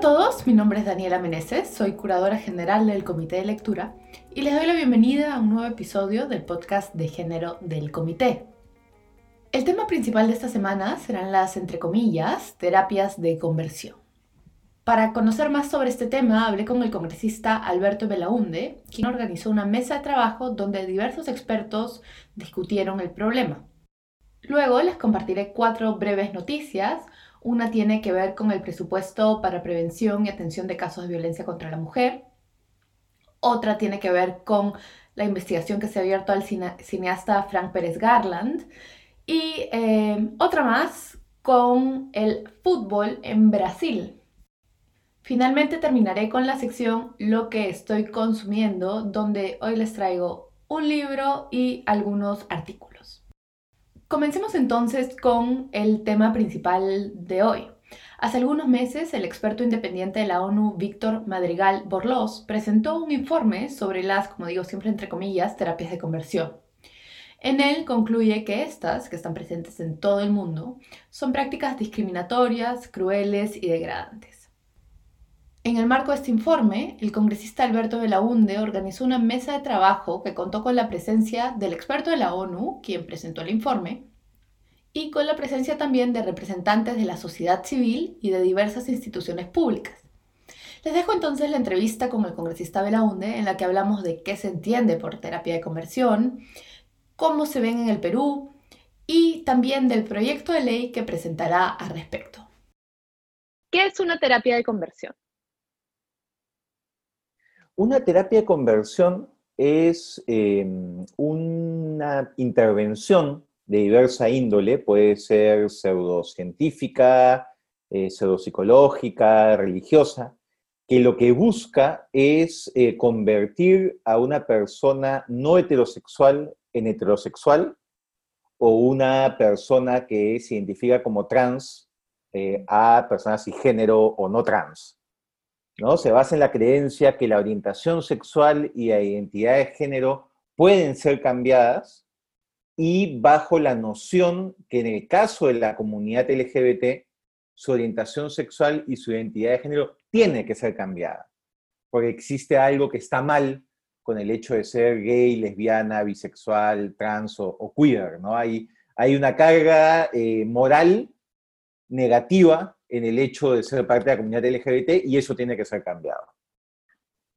a todos, mi nombre es Daniela Meneses, soy curadora general del Comité de Lectura y les doy la bienvenida a un nuevo episodio del podcast de género del Comité. El tema principal de esta semana serán las, entre terapias de conversión. Para conocer más sobre este tema, hablé con el congresista Alberto Belaunde, quien organizó una mesa de trabajo donde diversos expertos discutieron el problema. Luego les compartiré cuatro breves noticias. Una tiene que ver con el presupuesto para prevención y atención de casos de violencia contra la mujer. Otra tiene que ver con la investigación que se ha abierto al cineasta Frank Pérez Garland. Y eh, otra más con el fútbol en Brasil. Finalmente terminaré con la sección Lo que estoy consumiendo, donde hoy les traigo un libro y algunos artículos. Comencemos entonces con el tema principal de hoy. Hace algunos meses, el experto independiente de la ONU, Víctor Madrigal Borlos, presentó un informe sobre las, como digo siempre entre comillas, terapias de conversión. En él concluye que estas, que están presentes en todo el mundo, son prácticas discriminatorias, crueles y degradantes. En el marco de este informe, el congresista Alberto Belaunde organizó una mesa de trabajo que contó con la presencia del experto de la ONU, quien presentó el informe, y con la presencia también de representantes de la sociedad civil y de diversas instituciones públicas. Les dejo entonces la entrevista con el congresista Belaunde, en la que hablamos de qué se entiende por terapia de conversión, cómo se ven en el Perú y también del proyecto de ley que presentará al respecto. ¿Qué es una terapia de conversión? Una terapia de conversión es em, una intervención de diversa índole, puede ser pseudocientífica, eh, pseudopsicológica, religiosa, que lo que busca es eh, convertir a una persona no heterosexual en heterosexual o una persona que se identifica como trans eh, a personas cisgénero o no trans. Se basa en la creencia que la orientación sexual y la identidad de género pueden ser cambiadas y bajo la noción que en el caso de la comunidad LGBT, su orientación sexual y su identidad de género tiene que ser cambiada, porque existe algo que está mal con el hecho de ser gay, lesbiana, bisexual, trans o, queer, ¿no? Hay, hay una carga eh, moral negativa en el hecho de ser parte de la comunidad LGBT y eso tiene que ser cambiado.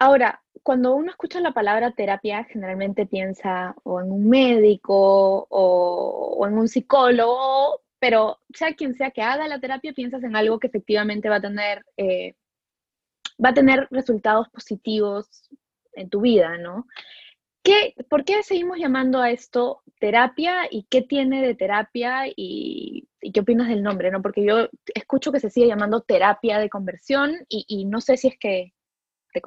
Ahora, cuando uno escucha la palabra terapia, generalmente piensa o en un médico o, en un psicólogo, pero sea quien sea que haga la terapia, piensas en algo que efectivamente va a tener, eh, va a tener resultados positivos en tu vida, ¿no? ¿Qué, ¿Por qué seguimos llamando a esto terapia y qué tiene de terapia y, qué opinas del nombre? ¿no? Porque yo escucho que se sigue llamando terapia de conversión y, no sé si es que te,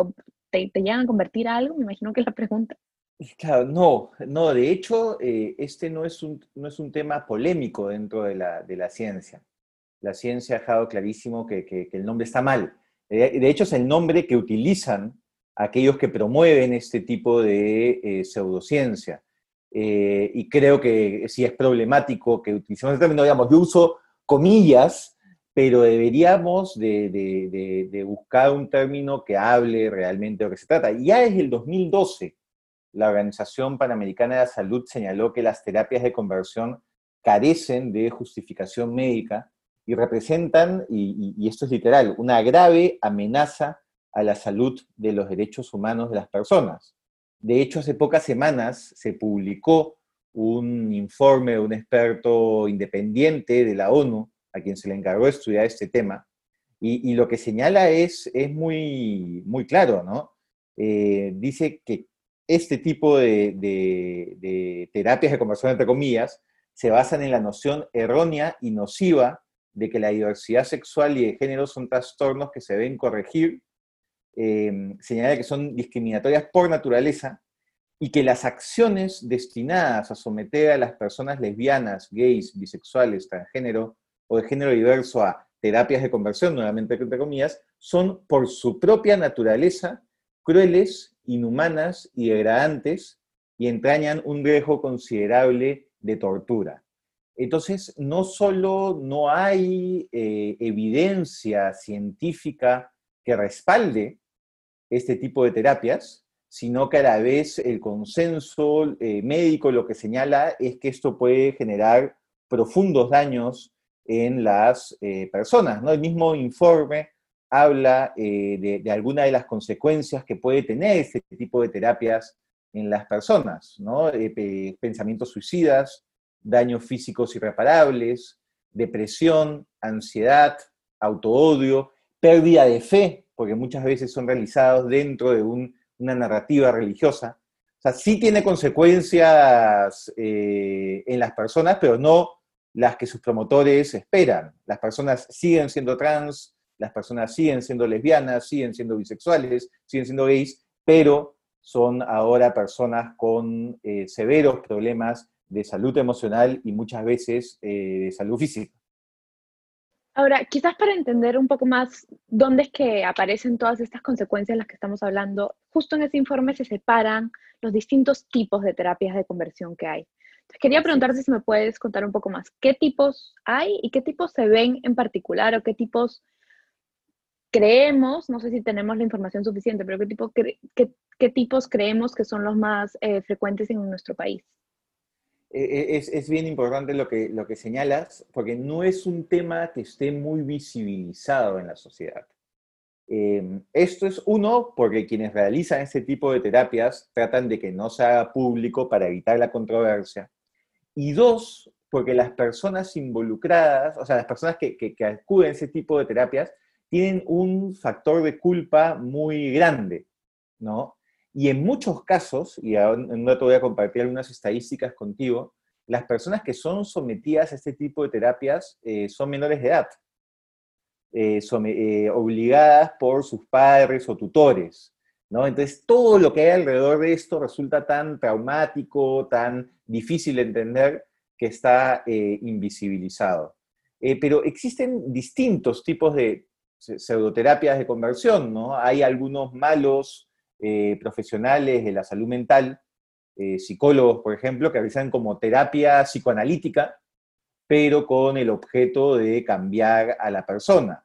te, llegan a convertir a algo, me imagino que es la pregunta. Claro, no, no, de hecho, eh, este no es, un, no es un tema polémico dentro de la, de la ciencia. La ciencia ha dejado clarísimo que, que, el nombre está mal. de hecho, es el nombre que utilizan aquellos que promueven este tipo de eh, pseudociencia. Eh, y creo que sí es problemático que utilicemos el término, digamos, yo uso comillas, pero deberíamos de, buscar un término que hable realmente de lo que se trata. Ya desde el 2012, la Organización Panamericana de la Salud señaló que las terapias de conversión carecen de justificación médica y representan, y esto es literal, una grave amenaza a la salud de los derechos humanos de las personas. De hecho, hace pocas semanas se publicó un informe de un experto independiente de la ONU, a quien se le encargó de estudiar este tema, y, lo que señala es, es muy, muy claro, ¿no? Eh, dice que este tipo de, terapias de conversión, entre comillas, se basan en la noción errónea y nociva de que la diversidad sexual y de género son trastornos que se deben corregir eh, señala que son discriminatorias por naturaleza y que las acciones destinadas a someter a las personas lesbianas, gays, bisexuales, transgénero o de género diverso a terapias de conversión, nuevamente entre son por su propia naturaleza crueles, inhumanas y degradantes y entrañan un riesgo considerable de tortura. Entonces, no solo no hay eh, evidencia científica que respalde este tipo de terapias, sino que a la vez el consenso eh, médico lo que señala es que esto puede generar profundos daños en las eh, personas. ¿no? El mismo informe habla eh, de, algunas de las consecuencias que puede tener este tipo de terapias en las personas, ¿no? pensamientos suicidas, daños físicos irreparables, depresión, ansiedad, autoodio, pérdida de fe, porque muchas veces son realizados dentro de una narrativa religiosa. O sea, sí tiene consecuencias eh, en las personas, pero no las que sus promotores esperan. Las personas siguen siendo trans, las personas siguen siendo lesbianas, siguen siendo bisexuales, siguen siendo gays, pero son ahora personas con eh, severos problemas de salud emocional y muchas veces eh, de salud física. Ahora, quizás para entender un poco más dónde es que aparecen todas estas consecuencias de las que estamos hablando, justo en ese informe se separan los distintos tipos de terapias de conversión que hay. Quería preguntarte si me puedes contar un poco más, ¿qué tipos hay y qué tipos se ven en particular o qué tipos creemos, no sé si tenemos la información suficiente, pero qué, tipo, qué, tipos creemos que son los más eh, frecuentes en nuestro país? E, e, es, bien importante lo que, lo que señalas, porque no es un tema que esté muy visibilizado en la sociedad. Em, esto es uno, porque quienes realizan este tipo de terapias tratan de que no se haga público para evitar la controversia. Y dos, porque las personas involucradas, o sea, las personas que, que, acuden a ese tipo de terapias, tienen un factor de culpa muy grande, ¿no? Y en muchos casos, y en un rato voy a compartir algunas estadísticas contigo, las personas que son sometidas a este tipo de terapias eh, son menores de edad, eh, eh, obligadas por sus padres o tutores. ¿No? Entonces, todo lo que hay alrededor de esto resulta tan traumático, tan difícil de entender, que está invisibilizado. pero existen distintos tipos de pseudoterapias de conversión, ¿no? Hay algunos malos eh, profesionales de la salud mental, eh, psicólogos, por ejemplo, que realizan como terapia psicoanalítica, pero con el objeto de cambiar a la persona.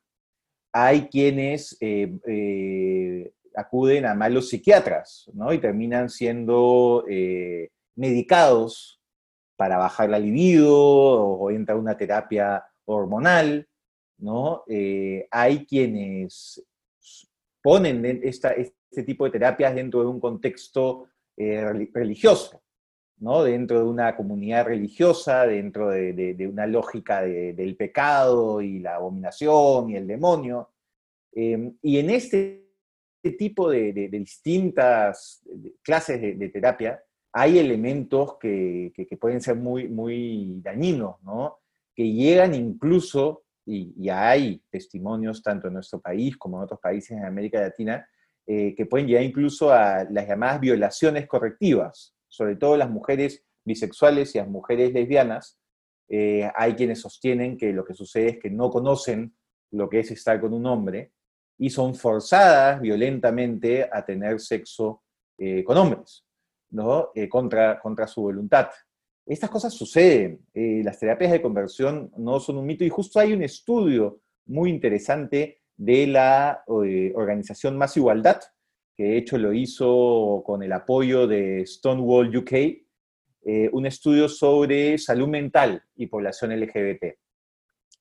Hay quienes eh, acuden a malos psiquiatras, ¿no? Y terminan siendo medicados para bajar la libido o entra una terapia hormonal, ¿no? hay quienes ponen este tipo de terapias dentro de un contexto eh, religioso, ¿no? dentro de una comunidad religiosa, dentro de, una lógica del pecado y la abominación y el demonio. Em, y en este tipo de, distintas clases de, terapia hay elementos que, pueden ser muy, muy dañinos, ¿no? que llegan incluso, y, y hay testimonios tanto en nuestro país como en otros países en América Latina, eh, que pueden llegar incluso a las llamadas violaciones correctivas, sobre todo las mujeres bisexuales y las mujeres lesbianas. Eh, hay quienes sostienen que lo que sucede es que no conocen lo que es estar con un hombre y son forzadas violentamente a tener sexo eh, con hombres, ¿no? contra, contra su voluntad. Estas cosas suceden. las terapias de conversión no son un mito y justo hay un estudio muy interesante de la eh, organización Más Igualdad, que de hecho lo hizo con el apoyo de Stonewall UK, eh, un estudio sobre salud mental y población LGBT.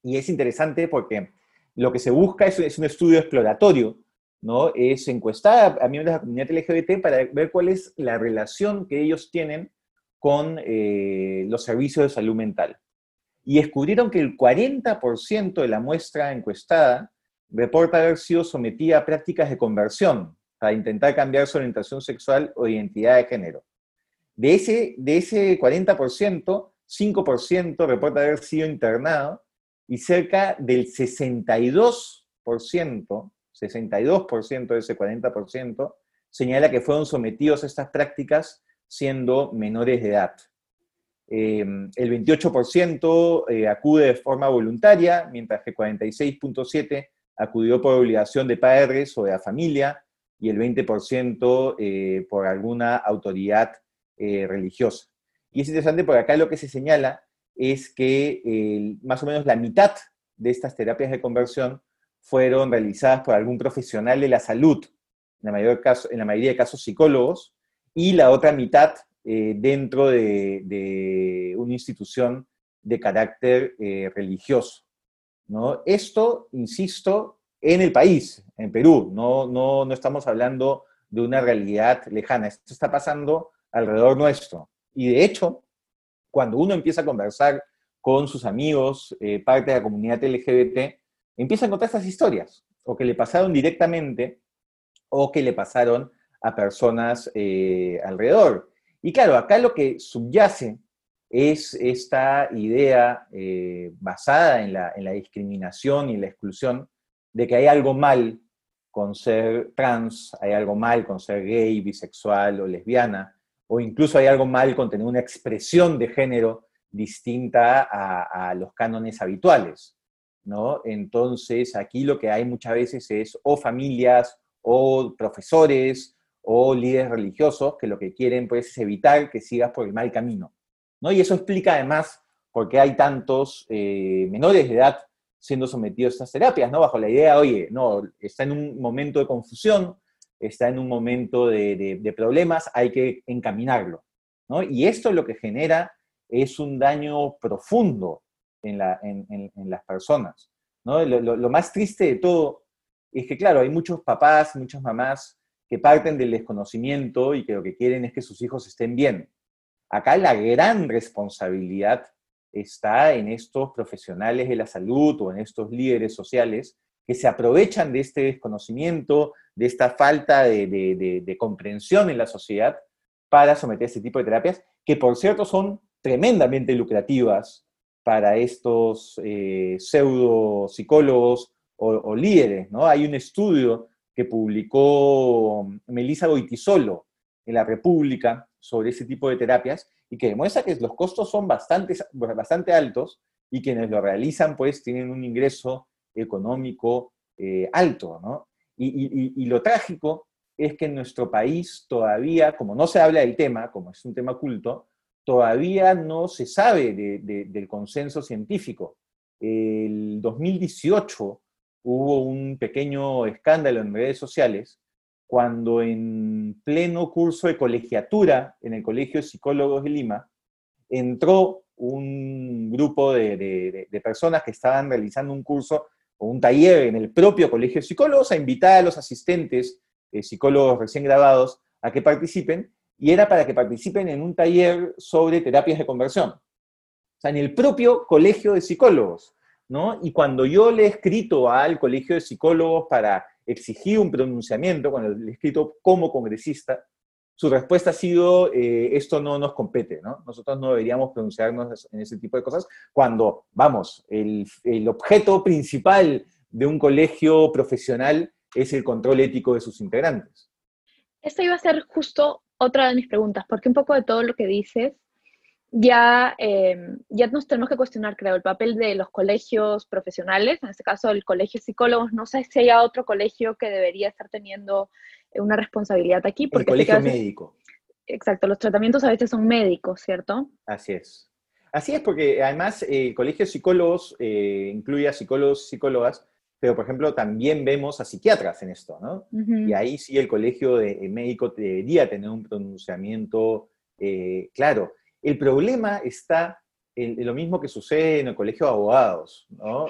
Y es interesante porque lo que se busca es, un estudio exploratorio, ¿no? Es encuestar a miembros de la comunidad LGBT para ver cuál es la relación que ellos tienen con eh, los servicios de salud mental. Y descubrieron que el 40% de la muestra encuestada reporta haber sido sometida a prácticas de conversión para intentar cambiar su orientación sexual o identidad de género. De ese, de ese 40%, 5% reporta haber sido internado y cerca del 62%, 62% de ese 40%, señala que fueron sometidos a estas prácticas siendo menores de edad. Eh, el 28% eh, acude de forma voluntaria, mientras que 46.7% acudió por obligación de padres o de la familia y el 20% eh, por alguna autoridad eh, religiosa. Y es interesante porque acá lo que se señala es que más o menos la mitad de estas terapias de conversión fueron realizadas por algún profesional de la salud, en la mayoría de casos psicólogos, y la otra mitad eh, dentro de, una institución de carácter eh, religioso. ¿no? Esto, insisto, en el país, en Perú, no, no, no estamos hablando de una realidad lejana, esto está pasando alrededor nuestro. Y de hecho, cuando uno empieza a conversar con sus amigos, eh, parte de la comunidad LGBT, empieza a encontrar estas historias, o que le pasaron directamente, o que le pasaron a personas eh, alrededor. Y claro, acá lo que subyace es esta idea eh, basada en la, en la discriminación y la exclusión de que hay algo mal con ser trans, hay algo mal con ser gay, bisexual o lesbiana, o incluso hay algo mal con tener una expresión de género distinta a, los cánones habituales, ¿no? Entonces, aquí lo que hay muchas veces es o familias o profesores o líderes religiosos que lo que quieren pues, es evitar que sigas por el mal camino, ¿no? Y eso explica además por qué hay tantos eh, menores de edad siendo sometidos a estas terapias, ¿no? Bajo la idea, oye, no, está en un momento de confusión, está en un momento de, problemas, hay que encaminarlo. ¿no? Y esto lo que genera es un daño profundo en, las personas. ¿no? Lo, más triste de todo es que, claro, hay muchos papás, muchas mamás que parten del desconocimiento y que lo que quieren es que sus hijos estén bien. Acá la gran responsabilidad está en estos profesionales de la salud o en estos líderes sociales que se aprovechan de este desconocimiento, de esta falta de, comprensión en la sociedad para someter a este tipo de terapias, que por cierto son tremendamente lucrativas para estos eh, pseudo psicólogos o, líderes. ¿no? Hay un estudio que publicó Melissa Goitisolo en la República sobre ese tipo de terapias y que demuestra que los costos son bastante, bastante altos y quienes lo realizan pues tienen un ingreso económico eh, alto, ¿no? Y, lo trágico es que en nuestro país todavía, como no se habla del tema, como es un tema oculto, todavía no se sabe del consenso científico. El 2018 hubo un pequeño escándalo en redes sociales cuando en pleno curso de colegiatura en el Colegio de Psicólogos de Lima entró un grupo de personas que estaban realizando un curso un taller en el propio Colegio de Psicólogos a invitar a los asistentes, eh, psicólogos recién grabados, a que participen, y era para que participen en un taller sobre terapias de conversión. O sea, en el propio Colegio de Psicólogos, ¿no? Y cuando yo le he escrito al Colegio de Psicólogos para exigir un pronunciamiento, cuando le he escrito como congresista, su respuesta ha sido, eh, esto no nos compete, ¿no? Nosotros no deberíamos pronunciarnos en ese tipo de cosas cuando, vamos, el, objeto principal de un colegio profesional es el control ético de sus integrantes. Esta iba a ser justo otra de mis preguntas, porque un poco de todo lo que dices, ya, eh, ya nos tenemos que cuestionar, creo, el papel de los colegios profesionales, en este caso el colegio de psicólogos, no sé si hay otro colegio que debería estar teniendo una responsabilidad aquí. Porque el colegio médico. Exacto, los tratamientos a veces son médicos, ¿cierto? Así es. Así es, porque además eh, el colegio de psicólogos eh, incluye a psicólogos y psicólogas, pero por ejemplo también vemos a psiquiatras en esto, ¿no? Y ahí sí el colegio de, médico debería tener un pronunciamiento eh, claro. El problema está en, lo mismo que sucede en el colegio de abogados, ¿no?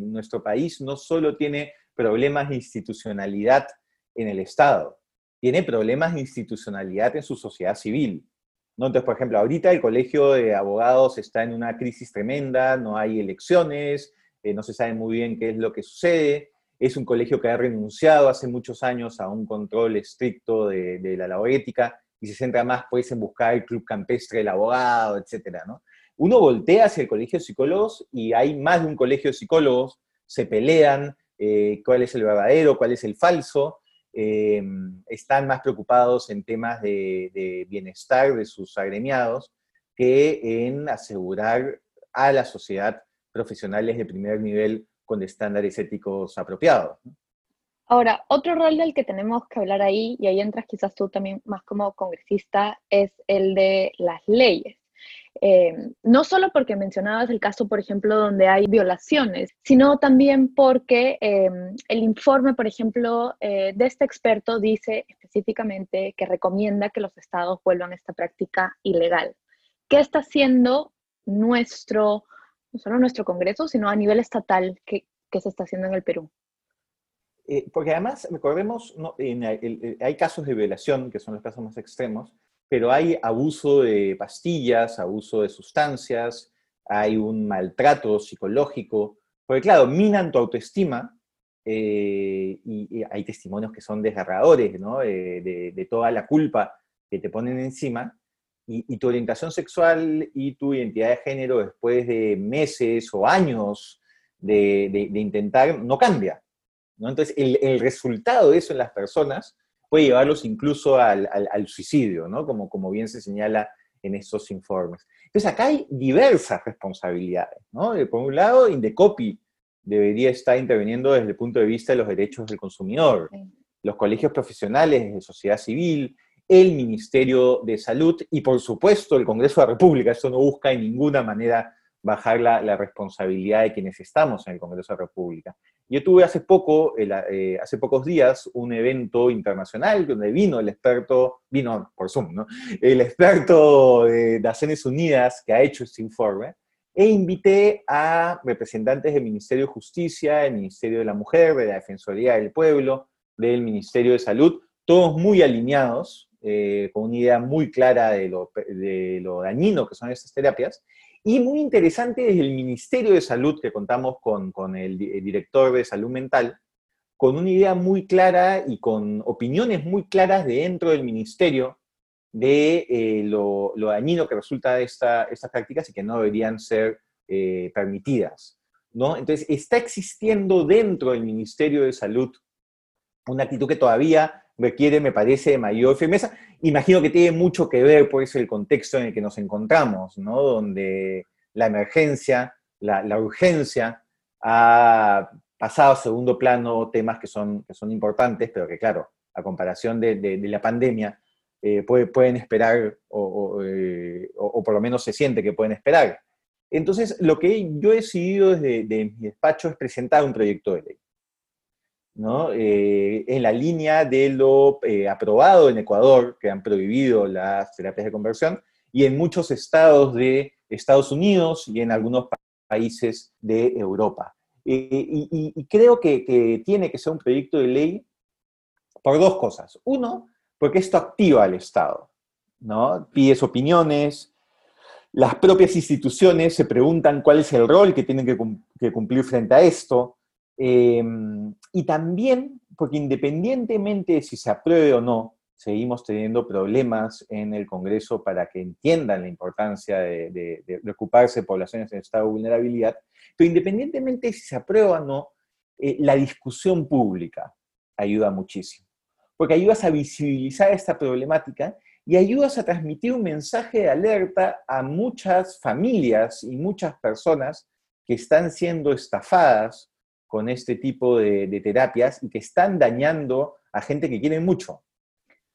nuestro país no solo tiene problemas de institucionalidad en el Estado, tiene problemas de institucionalidad en su sociedad civil. ¿no? Entonces, por ejemplo, ahorita el Colegio de Abogados está en una crisis tremenda, no hay elecciones, eh, no se sabe muy bien qué es lo que sucede. Es un colegio que ha renunciado hace muchos años a un control estricto de, la labor ética y se centra más pues, en buscar el club campestre del abogado, etc. ¿no? Uno voltea hacia el colegio de psicólogos y hay más de un colegio de psicólogos, se pelean eh, cuál es el verdadero, cuál es el falso, eh, están más preocupados en temas de, bienestar de sus agremiados que en asegurar a la sociedad profesionales de primer nivel con estándares éticos apropiados. Ahora, otro rol del que tenemos que hablar ahí, y ahí entras quizás tú también más como congresista, es el de las leyes. Eh, no solo porque mencionabas el caso, por ejemplo, donde hay violaciones, sino también porque eh, el informe, por ejemplo, de este experto dice específicamente que recomienda que los estados vuelvan a esta práctica ilegal. ¿Qué está haciendo nuestro, no solo nuestro Congreso, sino a nivel estatal que, que se está haciendo en el Perú? Eh, porque además, recordemos, hay casos de violación, que son los casos más extremos, pero hay abuso de pastillas, abuso de sustancias, hay un maltrato psicológico, porque claro, minan tu autoestima eh, y, hay testimonios que son desgarradores, de, toda la culpa que te ponen encima, y, tu orientación sexual y tu identidad de género después de meses o años de intentar no cambia. Entonces, el, resultado de eso en las personas puede llevarlos incluso al, suicidio, ¿no? Como, como bien se señala en esos informes. Entonces, acá hay diversas responsabilidades, ¿no? Por un lado, Indecopi debería estar interviniendo desde el punto de vista de los derechos del consumidor, los colegios profesionales de sociedad civil, el Ministerio de Salud y, por supuesto, el Congreso de la República. Esto no busca en ninguna manera bajar la, responsabilidad de quienes estamos en el Congreso de la República. Yo tuve hace poco, eh, hace pocos días, un evento internacional donde vino el experto, vino por Zoom, ¿no? El experto de Naciones Unidas que ha hecho este informe, e invité a representantes del Ministerio de Justicia, del Ministerio de la Mujer, de la Defensoría del Pueblo, del Ministerio de Salud, todos muy alineados, eh, con una idea muy clara de lo, de lo dañino que son estas terapias, y muy interesante desde el Ministerio de Salud, que contamos con, con el, director de salud mental, con una idea muy clara y con opiniones muy claras dentro del ministerio de eh, lo, dañino que resulta de esta, estas prácticas y que no deberían ser eh, permitidas. ¿no? Entonces, está existiendo dentro del Ministerio de Salud una actitud que todavía requiere, me parece, mayor firmeza. Imagino que tiene mucho que ver, por eso, el contexto en el que nos encontramos, ¿no? Donde la emergencia, la, urgencia ha pasado a segundo plano temas que son, que son importantes, pero que, claro, a comparación de, la pandemia, eh, pueden esperar, eh, o, por lo menos se siente que pueden esperar. Entonces, lo que yo he decidido desde mi despacho es presentar un proyecto de ley. Eh, en la línea de lo eh, aprobado en Ecuador, que han prohibido las terapias de conversión, y en muchos estados de Estados Unidos y en algunos países de Europa. Eh, y, creo que, tiene que ser un proyecto de ley por dos cosas. Uno, porque esto activa al Estado, ¿no? Pides opiniones, las propias instituciones se preguntan cuál es el rol que tienen que cumplir frente a esto, Em, y también, porque independientemente de si se apruebe o no, seguimos teniendo problemas en el Congreso para que entiendan la importancia de, de, ocuparse de poblaciones en estado de vulnerabilidad, pero independientemente de si se aprueba o no, eh, la discusión pública ayuda muchísimo, porque ayudas a visibilizar esta problemática y ayudas a transmitir un mensaje de alerta a muchas familias y muchas personas que están siendo estafadas con este tipo de, terapias y que están dañando a gente que quiere mucho.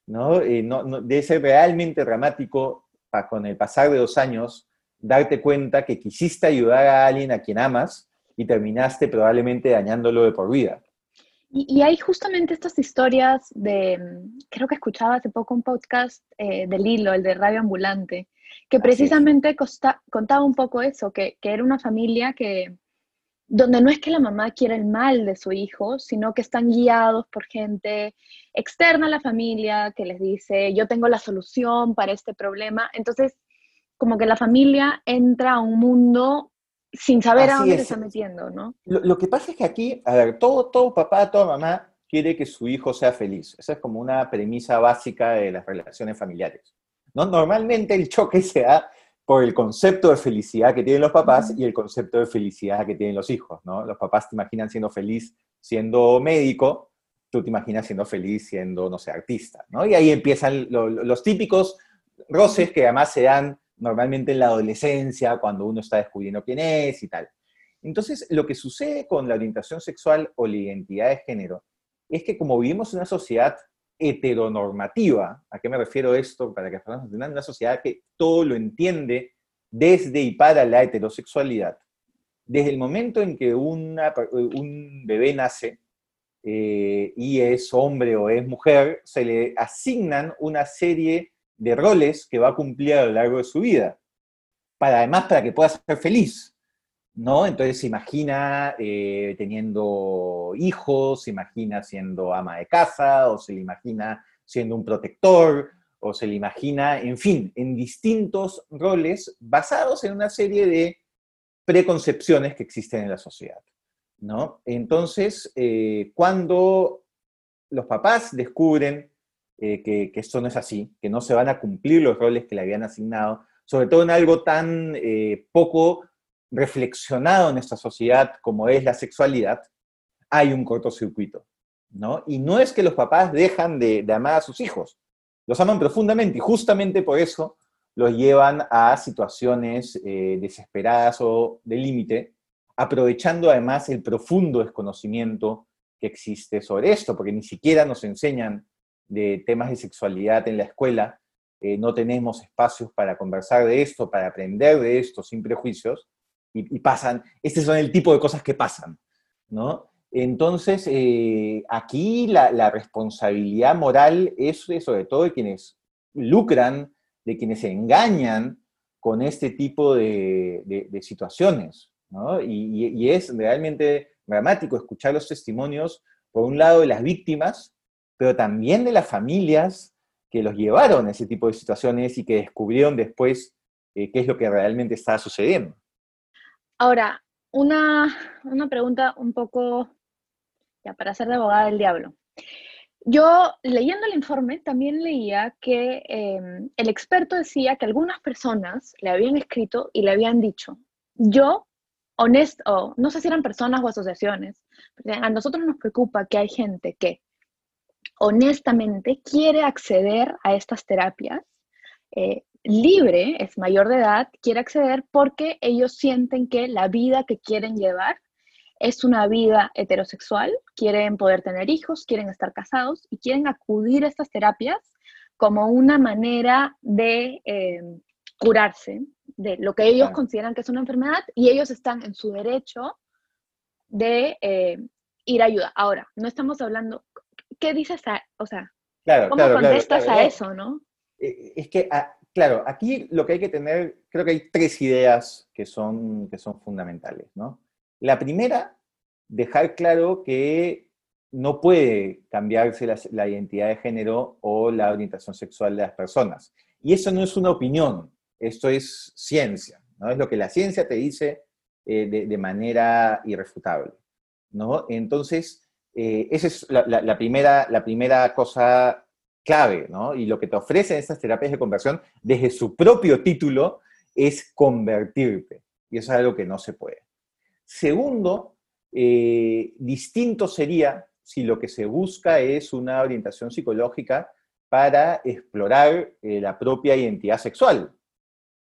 ¿no? Eh, debe ser realmente dramático con el pasar de dos años darte cuenta que quisiste ayudar a alguien a quien amas y terminaste probablemente dañándolo de por vida. Y, hay justamente estas historias de, creo que escuchaba hace poco un podcast eh, del hilo, el de Radio Ambulante, que precisamente contaba un poco eso, que, que, era una familia que, donde no es que la mamá quiera el mal de su hijo, sino que están guiados por gente externa a la familia que les dice, yo tengo la solución para este problema. Entonces, como que la familia entra a un mundo sin saber a dónde se está metiendo, ¿no? Lo, que pasa es que aquí, a ver, todo, todo papá, toda mamá quiere que su hijo sea feliz. Esa es como una premisa básica de las relaciones familiares. ¿no? Normalmente el choque se da por el concepto de felicidad que tienen los papás y el concepto de felicidad que tienen los hijos, ¿no? Los papás te imaginan siendo feliz siendo médico, tú te imaginas siendo feliz siendo, no sé, artista, ¿no? Y ahí empiezan los típicos roces que además se dan normalmente en la adolescencia, cuando uno está descubriendo quién es y tal. Entonces, lo que sucede con la orientación sexual o la identidad de género es que como vivimos en una sociedad heteronormativa. ¿A qué me refiero esto? Para que personas entiendan, una sociedad que todo lo entiende desde y para la heterosexualidad. Desde el momento en que un bebé nace eh, y es hombre o es mujer, se le asignan una serie de roles que va a cumplir a lo largo de su vida. Para, además, para que pueda ser feliz. ¿No? Entonces se imagina eh, teniendo hijos, se imagina siendo ama de casa, o se le imagina siendo un protector, o se le imagina, en fin, en distintos roles basados en una serie de preconcepciones que existen en la sociedad, ¿no? Entonces, eh, cuando los papás descubren eh, que, esto no es así, que no se van a cumplir los roles que le habían asignado, sobre todo en algo tan poco reflexionado en esta sociedad como es la sexualidad, hay un cortocircuito, ¿no? Y no es que los papás dejan de, amar a sus hijos, los aman profundamente y justamente por eso los llevan a situaciones eh, desesperadas o de límite, aprovechando además el profundo desconocimiento que existe sobre esto, porque ni siquiera nos enseñan de temas de sexualidad en la escuela, eh, no tenemos espacios para conversar de esto, para aprender de esto sin prejuicios, y, pasan, este son el tipo de cosas que pasan, ¿no? Entonces, eh, aquí la, responsabilidad moral es sobre todo de quienes lucran, de quienes se engañan con este tipo de, situaciones, ¿no? Y, es realmente dramático escuchar los testimonios, por un lado, de las víctimas, pero también de las familias que los llevaron a ese tipo de situaciones y que descubrieron después eh, qué es lo que realmente estaba sucediendo. Ahora, una, pregunta un poco, ya para ser de abogada del diablo. Yo, leyendo el informe, también leía que em, el experto decía que algunas personas le habían escrito y le habían dicho, yo, honesto, no sé si eran personas o asociaciones, a nosotros nos preocupa que hay gente que honestamente quiere acceder a estas terapias, eh, libre, es mayor de edad, quiere acceder porque ellos sienten que la vida que quieren llevar es una vida heterosexual, quieren poder tener hijos, quieren estar casados y quieren acudir a estas terapias como una manera de eh, curarse de lo que ellos consideran que es una enfermedad y ellos están en su derecho de eh, ir a ayuda. Ahora, no estamos hablando, ¿qué dices? o sea, ¿cómo contestas a eso, no? Es que claro, aquí lo que hay que tener, creo que hay tres ideas que son, que son fundamentales, ¿no? La primera, dejar claro que no puede cambiarse la, identidad de género o la orientación sexual de las personas. Y eso no es una opinión, esto es ciencia, ¿no? Es lo que la ciencia te dice eh, de, manera irrefutable, ¿no? Entonces, eh, esa es la, primera, la primera cosa clave, ¿no? Y lo que te ofrecen estas terapias de conversión desde su propio título es convertirte. Y eso es algo que no se puede. Segundo, eh, distinto sería si lo que se busca es una orientación psicológica para explorar eh, la propia identidad sexual.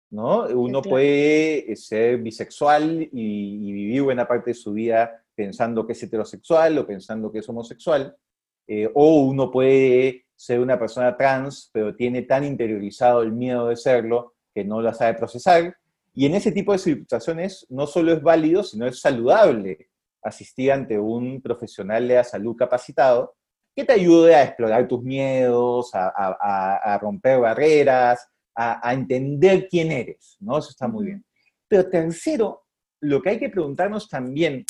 ¿no? Uno puede eh, ser bisexual y, y, vivir buena parte de su vida pensando que es heterosexual o pensando que es homosexual, o uno puede ser una persona trans, pero tiene tan interiorizado el miedo de serlo que no lo sabe procesar. Y en ese tipo de situaciones no solo es válido, sino es saludable asistir ante un profesional de la salud capacitado que te ayude a explorar tus miedos, a, romper barreras, a, a, entender quién eres, ¿no? Eso está muy bien. Pero tercero, lo que hay que preguntarnos también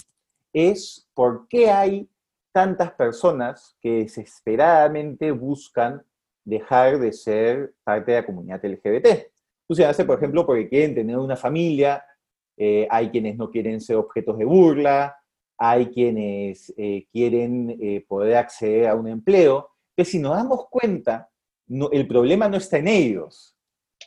es por qué hay tantas personas que desesperadamente buscan dejar de ser parte de la comunidad LGBT. Tú se hace, por ejemplo, porque quieren tener una familia, eh, hay quienes no quieren ser objetos de burla, hay quienes eh, quieren eh, poder acceder a un empleo, pero si nos damos cuenta, el problema no está en ellos,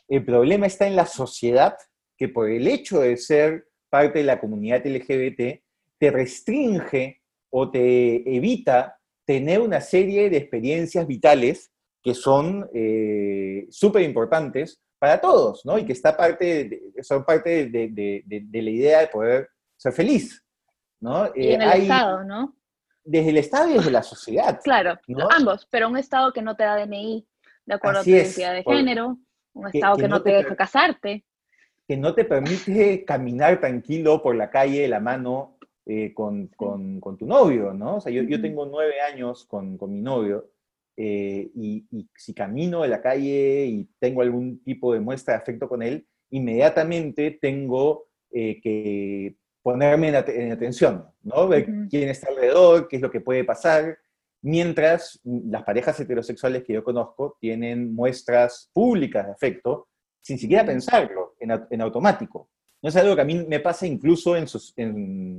el problema está en la sociedad que por el hecho de ser parte de la comunidad LGBT te restringe o te evita tener una serie de experiencias vitales que son eh, súper importantes para todos, ¿no? Y que está parte son parte de, la idea de poder ser feliz, ¿no? Y en el eh, Estado, ¿no? desde el Estado y desde la sociedad. Claro, ambos, pero un Estado que no te da DNI de acuerdo a tu identidad de género, un Estado que, no te, deja casarte. Que no te permite caminar tranquilo por la calle de la mano eh, con, con, con, tu novio, ¿no? O sea, yo, yo tengo nueve años con, con mi novio eh, y, y, si camino de la calle y tengo algún tipo de muestra de afecto con él, inmediatamente tengo eh, que ponerme en, atención, ¿no? Ver quién está alrededor, qué es lo que puede pasar, mientras las parejas heterosexuales que yo conozco tienen muestras públicas de afecto sin siquiera pensarlo, en, automático. No es algo que a mí me pasa incluso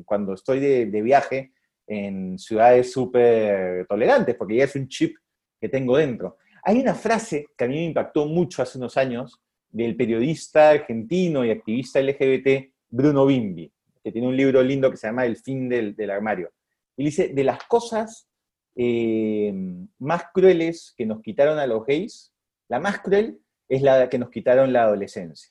cuando estoy de, viaje en ciudades súper tolerantes, porque ya es un chip que tengo dentro. Hay una frase que a mí me impactó mucho hace unos años del periodista argentino y activista LGBT Bruno Bimbi, que tiene un libro lindo que se llama El fin del, armario. Y dice, de las cosas eh, más crueles que nos quitaron a los gays, la más cruel es la que nos quitaron la adolescencia.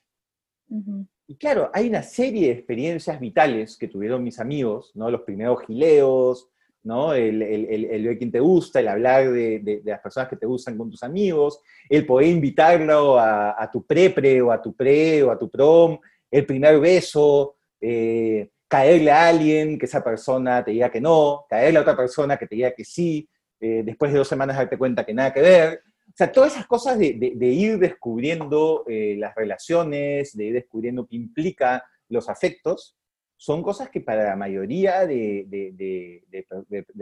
Y claro, hay una serie de experiencias vitales que tuvieron mis amigos, ¿no? Los primeros gileos, ¿no? El, el, ver quién te gusta, el hablar de, las personas que te gustan con tus amigos, el poder invitarlo a, tu prepre o a tu pre o a tu prom, el primer beso, eh, caerle a alguien, que esa persona te diga que no, caerle a otra persona que te diga que sí, eh, después de dos semanas darte cuenta que nada que ver. O sea, todas esas cosas de, ir descubriendo eh, las relaciones, de ir descubriendo qué implica los afectos, son cosas que para la mayoría de,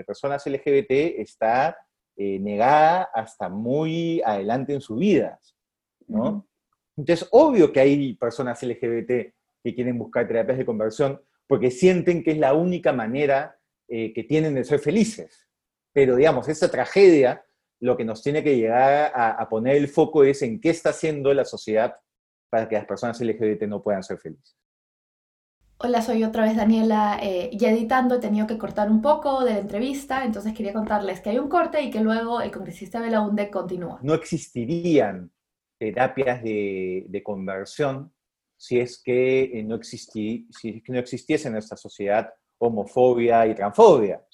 personas LGBT está eh, negada hasta muy adelante en sus vidas, ¿no? Entonces, obvio que hay personas LGBT que quieren buscar terapias de conversión porque sienten que es la única manera eh, que tienen de ser felices. Pero, digamos, esa tragedia lo que nos tiene que llegar a, a poner el foco es en qué está haciendo la sociedad para que las personas LGBT no puedan ser felices. Hola, soy otra vez Daniela. Eh, ya editando he tenido que cortar un poco de la entrevista, entonces quería contarles que hay un corte y que luego el congresista Belaunde continúa. No existirían terapias de, conversión si es, que eh, no existi, si que no existiese en nuestra sociedad homofobia y transfobia.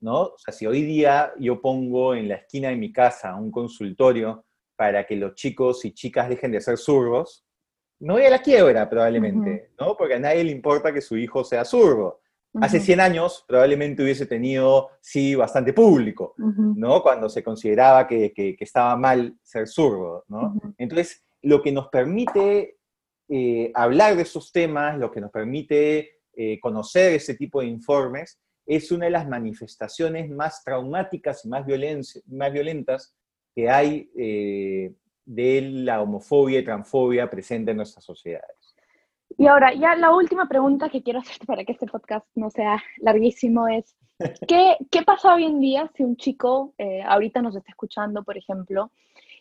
¿No? O sea, si hoy día yo pongo en la esquina de mi casa un consultorio para que los chicos y chicas dejen de ser zurdos, no voy a la quiebra probablemente, ¿no? Porque a nadie le importa que su hijo sea zurdo. Hace 100 años probablemente hubiese tenido, sí, bastante público, ¿no? Cuando se consideraba que, estaba mal ser zurdo, ¿no? Entonces, lo que nos permite eh, hablar de esos temas, lo que nos permite eh, conocer ese tipo de informes, es una de las manifestaciones más traumáticas y más, más violentas que hay eh, de la homofobia y transfobia presente en nuestras sociedades. Y ahora, ya la última pregunta que quiero hacerte para que este podcast no sea larguísimo es, ¿qué, qué pasa hoy en día si un chico eh, ahorita nos está escuchando, por ejemplo,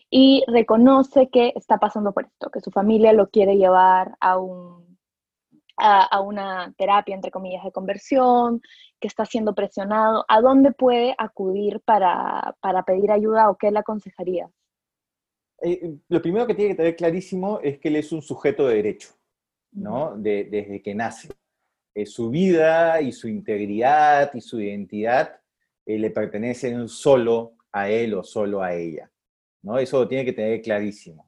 y reconoce que está pasando por esto, que su familia lo quiere llevar a, un, a, una terapia, entre comillas, de conversión, que está siendo presionado, ¿a dónde puede acudir para, para pedir ayuda o qué le aconsejaría? Eh, lo primero que tiene que tener clarísimo es que él es un sujeto de derecho, ¿no? desde que nace. Eh, su vida y su integridad y su identidad eh, le pertenecen solo a él o solo a ella, ¿no? Eso lo tiene que tener clarísimo.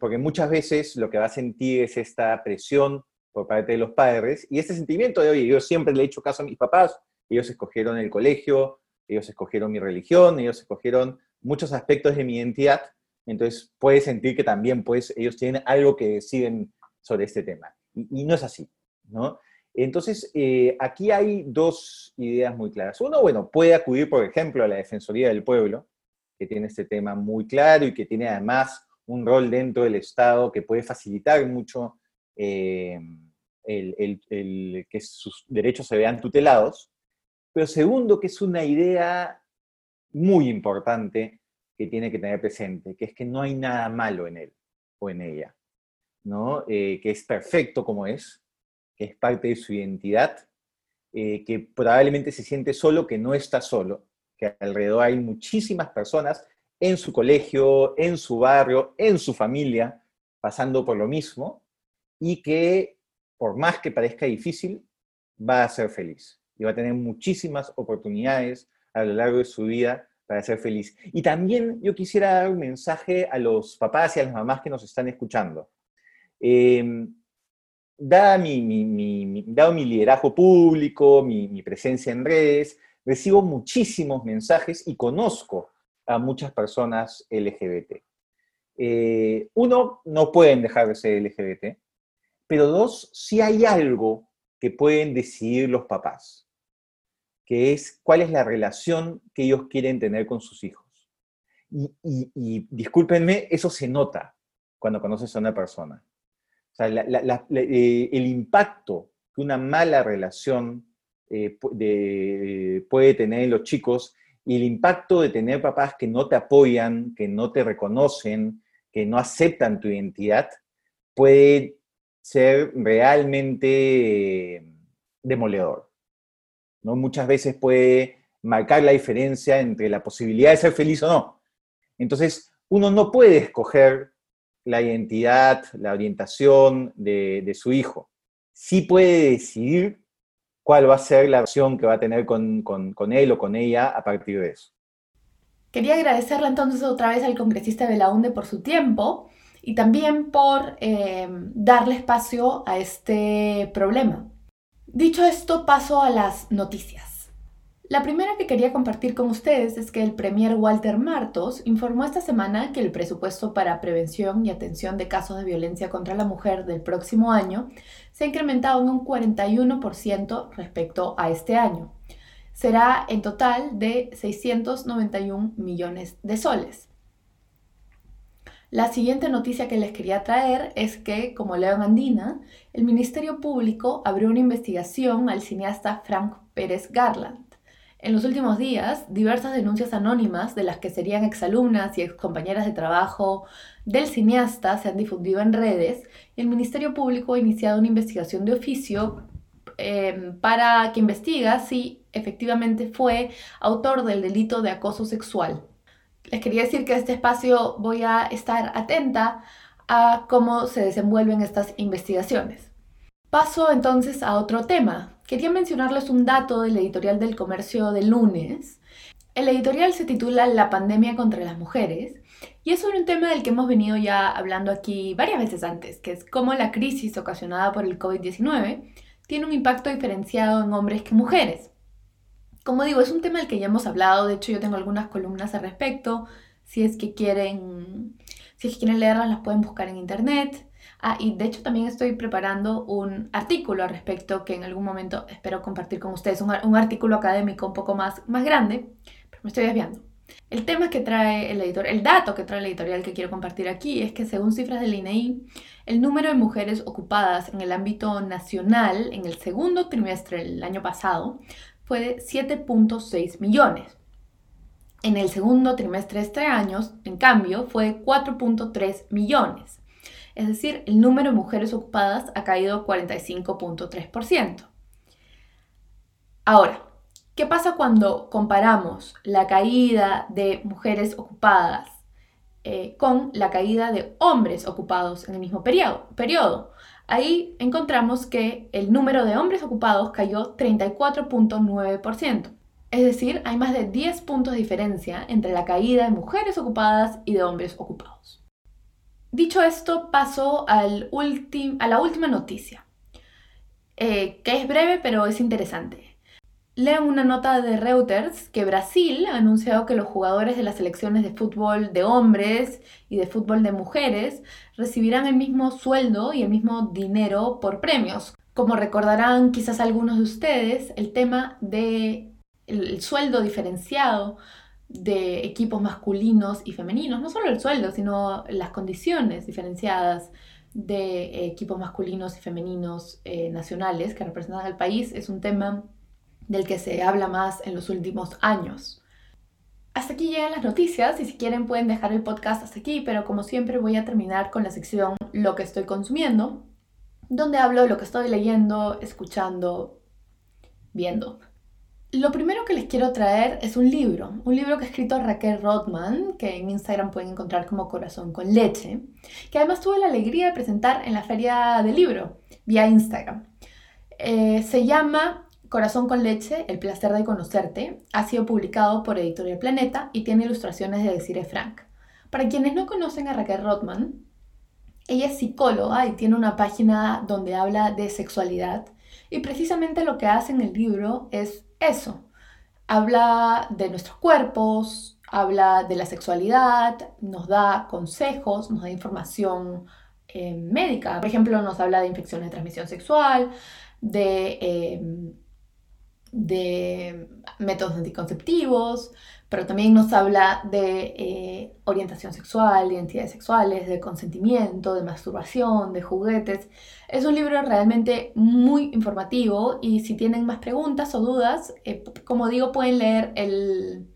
porque muchas veces lo que va a sentir es esta presión por parte de los padres y este sentimiento de, oye, yo siempre le he hecho caso a mis papás, ellos escogieron el colegio, ellos escogieron mi religión, ellos escogieron muchos aspectos de mi identidad entonces puede sentir que también pues, ellos tienen algo que deciden sobre este tema. Y, no es así, ¿no? Entonces, eh, aquí hay dos ideas muy claras. Uno, bueno, puede acudir, por ejemplo, a la Defensoría del Pueblo, que tiene este tema muy claro y que tiene además un rol dentro del Estado que puede facilitar mucho eh, el, que sus derechos se vean tutelados. Pero segundo, que es una idea muy importante que tiene que tener presente, que es que no hay nada malo en él o en ella, ¿no? Eh, que es perfecto como es, que es parte de su identidad, eh, que probablemente se siente solo, que no está solo, que alrededor hay muchísimas personas en su colegio, en su barrio, en su familia, pasando por lo mismo, y que por más que parezca difícil, va a ser feliz. y va a tener muchísimas oportunidades a lo largo de su vida para ser feliz. Y también yo quisiera dar un mensaje a los papás y a las mamás que nos están escuchando. Dado, mi, dado mi liderazgo público, mi, presencia en redes, recibo muchísimos mensajes y conozco a muchas personas LGBT. Eh, uno, no pueden dejar de ser LGBT, pero dos, si hay algo que pueden decidir los papás que es cuál es la relación que ellos quieren tener con sus hijos. Y, discúlpenme, eso se nota cuando conoces a una persona. O sea, eh, el impacto que una mala relación eh, puede tener en los chicos y el impacto de tener papás que no te apoyan, que no te reconocen, que no aceptan tu identidad, puede ser realmente eh, demoledor. ¿no? Muchas veces puede marcar la diferencia entre la posibilidad de ser feliz o no. Entonces, uno no puede escoger la identidad, la orientación de, su hijo. Sí puede decidir cuál va a ser la acción que va a tener con, él o con ella a partir de eso. Quería agradecerle entonces otra vez al congresista de la UNDE por su tiempo y también por eh, darle espacio a este problema. Dicho esto, paso a las noticias. La primera que quería compartir con ustedes es que el Premier Walter Martos informó esta semana que el presupuesto para prevención y atención de casos de violencia contra la mujer del próximo año se ha incrementado en un 41% respecto a este año. Será en total de 691 millones de soles. La siguiente noticia que les quería traer es que, como leo Andina, el Ministerio Público abrió una investigación al cineasta Frank Pérez Garland. En los últimos días, diversas denuncias anónimas de las que serían exalumnas y excompañeras de trabajo del cineasta se han difundido en redes y el Ministerio Público ha iniciado una investigación de oficio eh, para que investiga si efectivamente fue autor del delito de acoso sexual les quería decir que este espacio voy a estar atenta a cómo se desenvuelven estas investigaciones. Paso entonces a otro tema. Quería mencionarles un dato del editorial del comercio del lunes. El editorial se titula La pandemia contra las mujeres y es sobre un tema del que hemos venido ya hablando aquí varias veces antes, que es cómo la crisis ocasionada por el COVID-19 tiene un impacto diferenciado en hombres que mujeres. Como digo, es un tema del que ya hemos hablado, de hecho yo tengo algunas columnas al respecto, si es que quieren, si es que quieren leerlas las pueden buscar en internet. Ah, y de hecho también estoy preparando un artículo al respecto que en algún momento espero compartir con ustedes, un, un artículo académico un poco más, más grande, pero me estoy desviando. El tema que trae el editor, el dato que trae el editorial que quiero compartir aquí es que según cifras del INEI, e el número de mujeres ocupadas en el ámbito nacional en el segundo trimestre del año pasado fue de 7.6 millones. En el segundo trimestre de este año, en cambio, fue de 4.3 millones. Es decir, el número de mujeres ocupadas ha caído 45.3%. Ahora, ¿qué pasa cuando comparamos la caída de mujeres ocupadas eh, con la caída de hombres ocupados en el mismo periodo? Ahí encontramos que el número de hombres ocupados cayó 34.9%. Es decir, hay más de 10 puntos de diferencia entre la caída de mujeres ocupadas y de hombres ocupados. Dicho esto, paso a la última noticia, eh, que es breve pero es interesante. Leo una nota de Reuters que Brasil ha anunciado que los jugadores de las selecciones de fútbol de hombres y de fútbol de mujeres recibirán el mismo sueldo y el mismo dinero por premios. Como recordarán quizás algunos de ustedes, el tema del el sueldo diferenciado de equipos masculinos y femeninos, no solo el sueldo, sino las condiciones diferenciadas de equipos masculinos y femeninos eh, nacionales que representan al país, es un tema del que se habla más en los últimos años. Hasta aquí llegan las noticias y si quieren pueden dejar el podcast hasta aquí, pero como siempre voy a terminar con la sección Lo que estoy consumiendo, donde hablo de lo que estoy leyendo, escuchando, viendo. Lo primero que les quiero traer es un libro, un libro que ha escrito Raquel Rothman, que en Instagram pueden encontrar como Corazón con Leche, que además tuve la alegría de presentar en la feria del libro, vía Instagram. Eh, se llama Corazón con leche, el placer de conocerte, ha sido publicado por Editorial Planeta y tiene ilustraciones de Desiree Frank. Para quienes no conocen a Raquel Rothman, ella es psicóloga y tiene una página donde habla de sexualidad y precisamente lo que hace en el libro es eso. Habla de nuestros cuerpos, habla de la sexualidad, nos da consejos, nos da información eh, médica. Por ejemplo, nos habla de infecciones de transmisión sexual, de... Eh, de métodos anticonceptivos, pero también nos habla de eh, orientación sexual, de identidades sexuales, de consentimiento, de masturbación, de juguetes. Es un libro realmente muy informativo y si tienen más preguntas o dudas, eh, como digo, pueden leer el...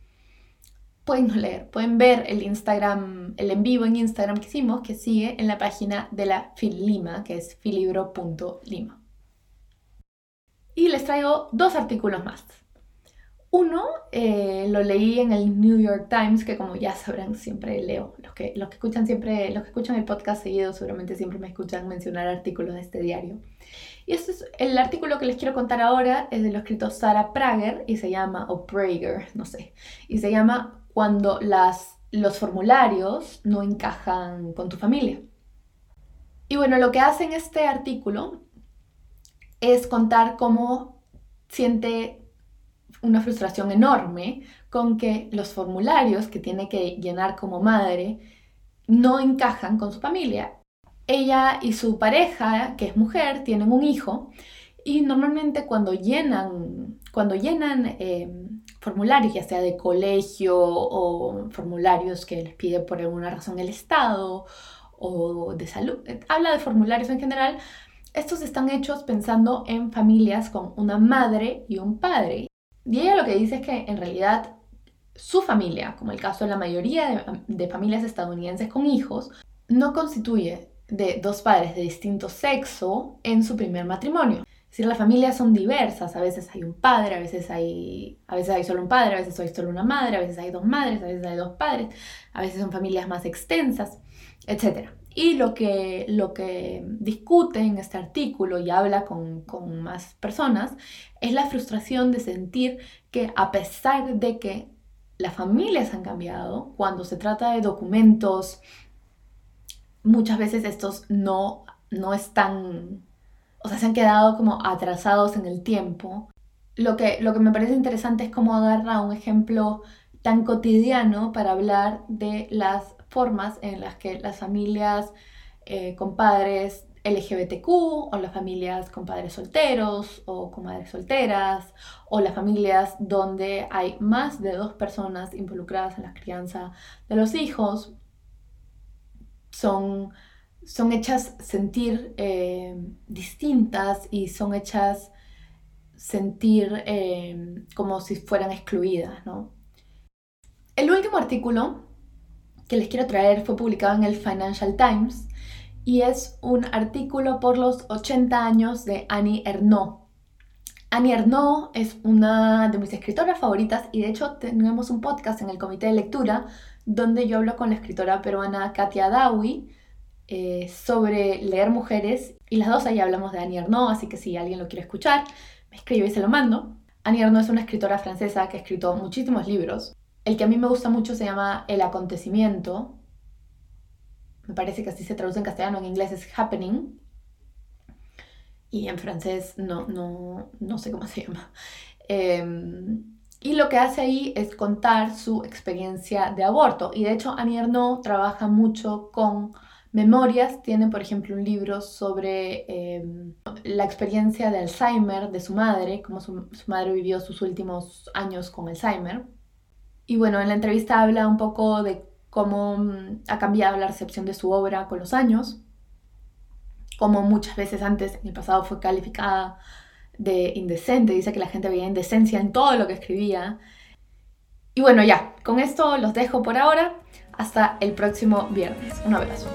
Pueden leer, pueden ver el Instagram, el en vivo en Instagram que hicimos, que sigue en la página de la Lima, que es filibro.lima. Y les traigo dos artículos más. Uno eh, lo leí en el New York Times, que como ya sabrán, siempre leo. Los que, los que escuchan siempre, los que escuchan el podcast seguido, seguramente siempre me escuchan mencionar artículos de este diario. Y este es el artículo que les quiero contar ahora, es de lo escrito Sarah Prager y se llama, o Prager, no sé, y se llama Cuando las, los formularios no encajan con tu familia. Y bueno, lo que hace en este artículo es contar cómo siente una frustración enorme con que los formularios que tiene que llenar como madre no encajan con su familia. Ella y su pareja, que es mujer, tienen un hijo y normalmente cuando llenan, cuando llenan eh, formularios, ya sea de colegio o formularios que les pide por alguna razón el Estado o de salud, habla de formularios en general, estos están hechos pensando en familias con una madre y un padre. Y ella lo que dice es que en realidad su familia, como el caso de la mayoría de, familias estadounidenses con hijos, no constituye de dos padres de distinto sexo en su primer matrimonio. Es decir, las familias son diversas, a veces hay un padre, a veces hay, a veces hay solo un padre, a veces hay solo una madre, a veces hay dos madres, a veces hay dos padres, a veces son familias más extensas, etc. Y lo que, lo que discute en este artículo y habla con, con más personas es la frustración de sentir que a pesar de que las familias han cambiado, cuando se trata de documentos, muchas veces estos no, no están, o sea, se han quedado como atrasados en el tiempo. Lo que, lo que me parece interesante es cómo agarra un ejemplo tan cotidiano para hablar de las formas en las que las familias eh, con padres LGBTQ o las familias con padres solteros o con madres solteras o las familias donde hay más de dos personas involucradas en la crianza de los hijos son, son hechas sentir eh, distintas y son hechas sentir eh, como si fueran excluidas. ¿no? El último artículo que les quiero traer fue publicado en el Financial Times y es un artículo por los 80 años de Annie Ernaux. Annie Ernaux es una de mis escritoras favoritas y de hecho tenemos un podcast en el comité de lectura donde yo hablo con la escritora peruana Katia Dawi eh, sobre leer mujeres y las dos ahí hablamos de Annie Ernaux, así que si alguien lo quiere escuchar, me escribe y se lo mando. Annie Ernaux es una escritora francesa que ha escrito muchísimos libros el que a mí me gusta mucho se llama El acontecimiento. Me parece que así se traduce en castellano, en inglés es happening. Y en francés no, no, no sé cómo se llama. Em, y lo que hace ahí es contar su experiencia de aborto. Y de hecho, Annie Ernaux trabaja mucho con memorias. Tiene, por ejemplo, un libro sobre em, la experiencia de Alzheimer de su madre, cómo su madre vivió sus últimos años con Alzheimer. Y bueno, en la entrevista habla un poco de cómo mm, ha cambiado la recepción de su obra con los años, como muchas veces antes en el pasado fue calificada de indecente, dice que la gente veía indecencia en todo lo que escribía. Y bueno, ya, con esto los dejo por ahora. Hasta el próximo viernes. Un abrazo.